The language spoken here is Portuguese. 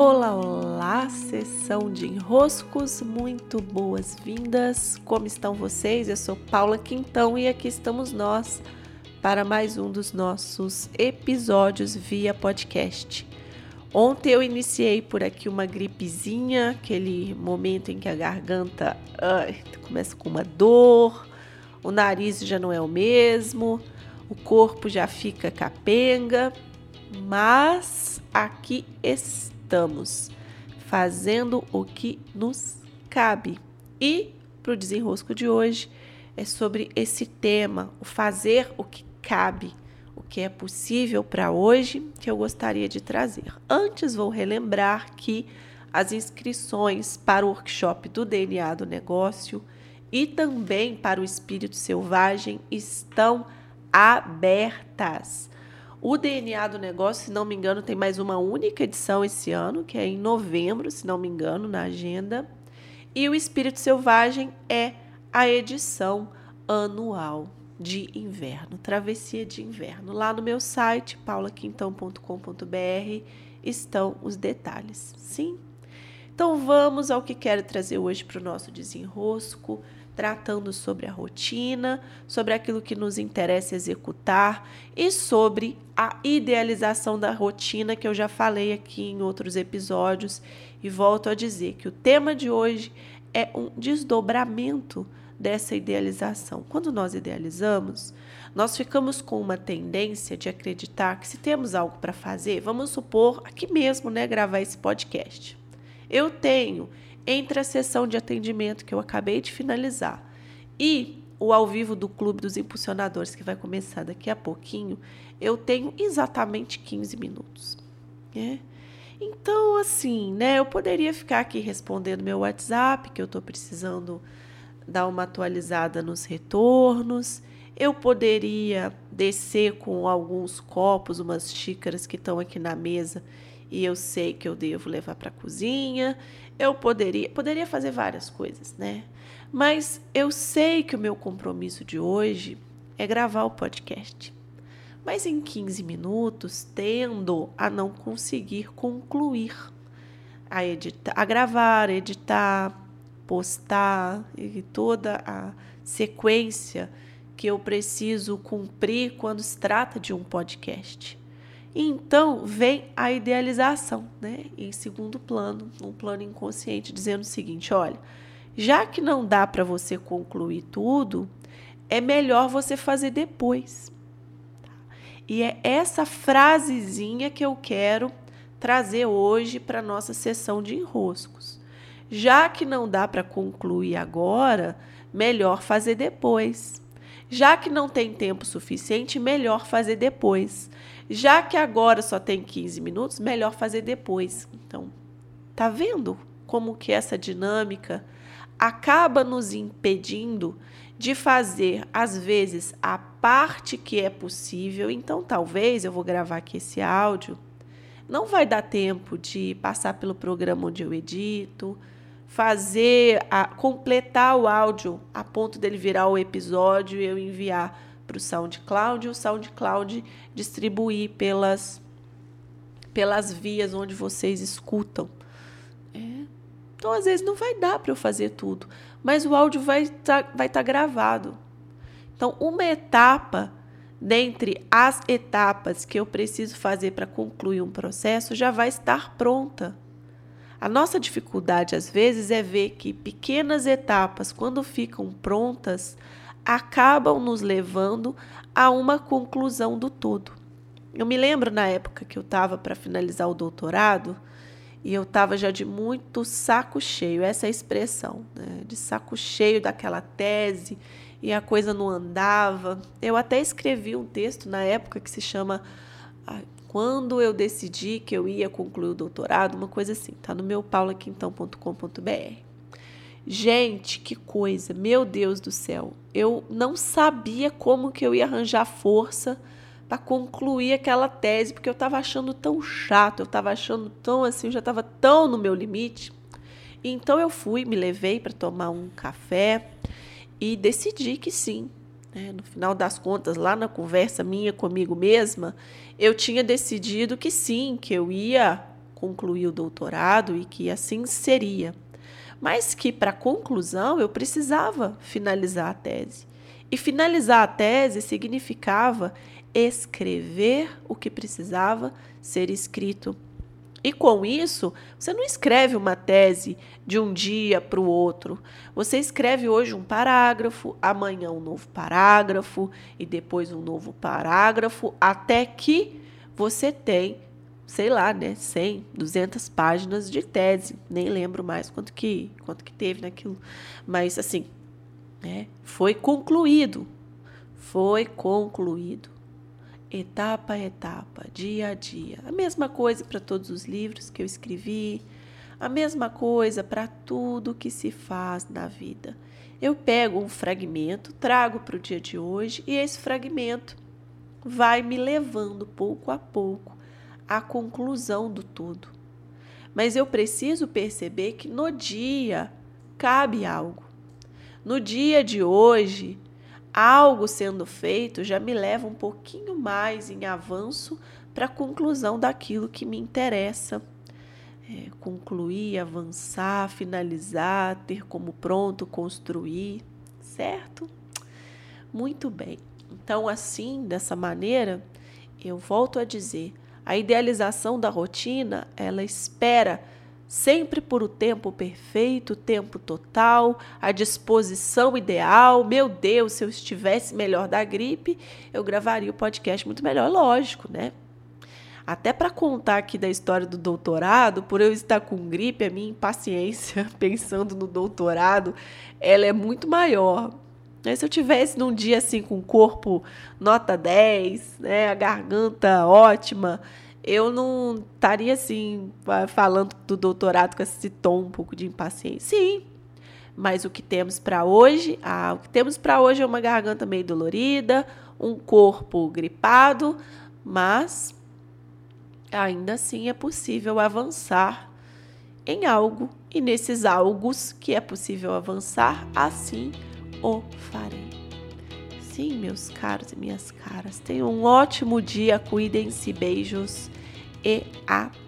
Olá, olá, sessão de enroscos, muito boas-vindas. Como estão vocês? Eu sou Paula Quintão e aqui estamos nós para mais um dos nossos episódios via podcast. Ontem eu iniciei por aqui uma gripezinha, aquele momento em que a garganta ai, começa com uma dor, o nariz já não é o mesmo, o corpo já fica capenga, mas aqui está estamos fazendo o que nos cabe. E para o desenrosco de hoje é sobre esse tema, o fazer o que cabe, o que é possível para hoje que eu gostaria de trazer. Antes, vou relembrar que as inscrições para o workshop do DNA do negócio e também para o espírito selvagem estão abertas. O DNA do negócio, se não me engano, tem mais uma única edição esse ano, que é em novembro, se não me engano, na agenda. E o Espírito Selvagem é a edição anual de inverno, travessia de inverno. Lá no meu site, paulaquintão.com.br, estão os detalhes. Sim? Então vamos ao que quero trazer hoje para o nosso desenrosco tratando sobre a rotina, sobre aquilo que nos interessa executar e sobre a idealização da rotina que eu já falei aqui em outros episódios e volto a dizer que o tema de hoje é um desdobramento dessa idealização. Quando nós idealizamos, nós ficamos com uma tendência de acreditar que se temos algo para fazer, vamos supor aqui mesmo, né, gravar esse podcast. Eu tenho entre a sessão de atendimento que eu acabei de finalizar e o ao vivo do Clube dos Impulsionadores, que vai começar daqui a pouquinho, eu tenho exatamente 15 minutos. Né? Então, assim, né, eu poderia ficar aqui respondendo meu WhatsApp, que eu estou precisando dar uma atualizada nos retornos. Eu poderia descer com alguns copos, umas xícaras que estão aqui na mesa e eu sei que eu devo levar para a cozinha. Eu poderia, poderia fazer várias coisas, né? Mas eu sei que o meu compromisso de hoje é gravar o podcast. Mas em 15 minutos tendo a não conseguir concluir a editar, a gravar, editar, postar e toda a sequência que eu preciso cumprir quando se trata de um podcast. Então vem a idealização, né? Em segundo plano, um plano inconsciente, dizendo o seguinte: olha, já que não dá para você concluir tudo, é melhor você fazer depois. E é essa frasezinha que eu quero trazer hoje para nossa sessão de enroscos. Já que não dá para concluir agora, melhor fazer depois. Já que não tem tempo suficiente, melhor fazer depois. Já que agora só tem 15 minutos, melhor fazer depois. Então, tá vendo como que essa dinâmica acaba nos impedindo de fazer às vezes a parte que é possível. Então, talvez eu vou gravar aqui esse áudio. Não vai dar tempo de passar pelo programa onde eu edito, fazer a completar o áudio a ponto dele virar o episódio e eu enviar para o SoundCloud e o SoundCloud distribuir pelas, pelas vias onde vocês escutam. É. Então, às vezes, não vai dar para eu fazer tudo, mas o áudio vai estar tá, vai tá gravado. Então, uma etapa dentre as etapas que eu preciso fazer para concluir um processo já vai estar pronta. A nossa dificuldade, às vezes, é ver que pequenas etapas, quando ficam prontas, acabam nos levando a uma conclusão do todo. Eu me lembro na época que eu estava para finalizar o doutorado e eu estava já de muito saco cheio, essa é a expressão, né? de saco cheio daquela tese e a coisa não andava. Eu até escrevi um texto na época que se chama ah, Quando eu decidi que eu ia concluir o doutorado, uma coisa assim, tá no meu paulaquintão.com.br. Gente, que coisa, meu Deus do céu. Eu não sabia como que eu ia arranjar força para concluir aquela tese, porque eu estava achando tão chato, eu estava achando tão assim, eu já estava tão no meu limite. Então eu fui, me levei para tomar um café e decidi que sim. Né? No final das contas, lá na conversa minha comigo mesma, eu tinha decidido que sim, que eu ia concluir o doutorado e que assim seria. Mas que para conclusão eu precisava finalizar a tese. E finalizar a tese significava escrever o que precisava ser escrito. E com isso, você não escreve uma tese de um dia para o outro. Você escreve hoje um parágrafo, amanhã um novo parágrafo e depois um novo parágrafo, até que você tem, sei lá, né, 100, 200 páginas de tese. Nem lembro mais quanto que, quanto que teve naquilo. Mas assim, né, foi concluído. Foi concluído etapa a etapa, dia a dia. A mesma coisa para todos os livros que eu escrevi, a mesma coisa para tudo que se faz na vida. Eu pego um fragmento, trago para o dia de hoje e esse fragmento vai me levando pouco a pouco à conclusão do todo. Mas eu preciso perceber que no dia cabe algo. No dia de hoje, algo sendo feito já me leva um pouquinho mais em avanço para a conclusão daquilo que me interessa. É, concluir, avançar, finalizar, ter como pronto, construir, certo? Muito bem. Então, assim, dessa maneira, eu volto a dizer, a idealização da rotina, ela espera sempre por o tempo perfeito, tempo total, a disposição ideal. Meu Deus, se eu estivesse melhor da gripe, eu gravaria o podcast muito melhor, lógico, né? Até para contar aqui da história do doutorado, por eu estar com gripe, a minha impaciência pensando no doutorado, ela é muito maior. Se eu tivesse num dia assim com o corpo nota 10, né, a garganta ótima, eu não estaria assim falando do doutorado com esse tom um pouco de impaciência. Sim, mas o que temos para hoje, ah, o que temos para hoje é uma garganta meio dolorida, um corpo gripado, mas ainda assim é possível avançar em algo e nesses algos que é possível avançar, assim o farei. Sim, meus caros e minhas caras, tenham um ótimo dia, cuidem-se, beijos e até.